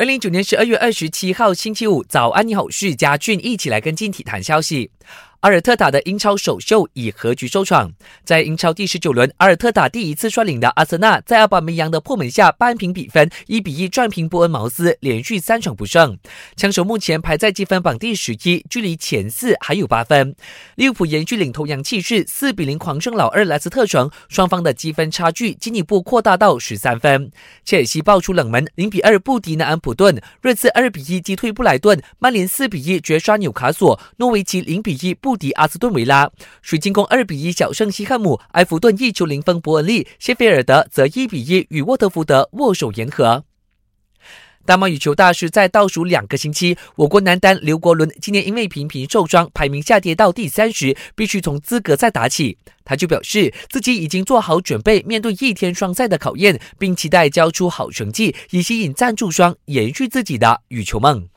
二零一九年十二月二十七号星期五，早安，你好，我是嘉俊，一起来跟进体谈消息。阿尔特塔的英超首秀以和局收场，在英超第十九轮，阿尔特塔第一次率领的阿森纳在阿巴梅扬的破门下扳平比分，一比一战平波恩茅斯，连续三场不胜。枪手目前排在积分榜第十一，距离前四还有八分。利物浦延续领头羊气势，四比零狂胜老二莱斯特城，双方的积分差距进一步扩大到十三分。切尔西爆出冷门，零比二不敌南安普顿，热刺二比一击退布莱顿，曼联四比一绝杀纽卡索，诺维奇零比一不。不敌阿斯顿维拉，水晶宫二比一小胜西汉姆，埃弗顿一球零封伯恩利，谢菲尔德则一比一与沃特福德握手言和。大马羽球大师在倒数两个星期，我国男单刘国伦今年因为频频受伤，排名下跌到第三十，必须从资格赛打起。他就表示自己已经做好准备，面对一天双赛的考验，并期待交出好成绩，以吸引赞助商，延续自己的羽球梦。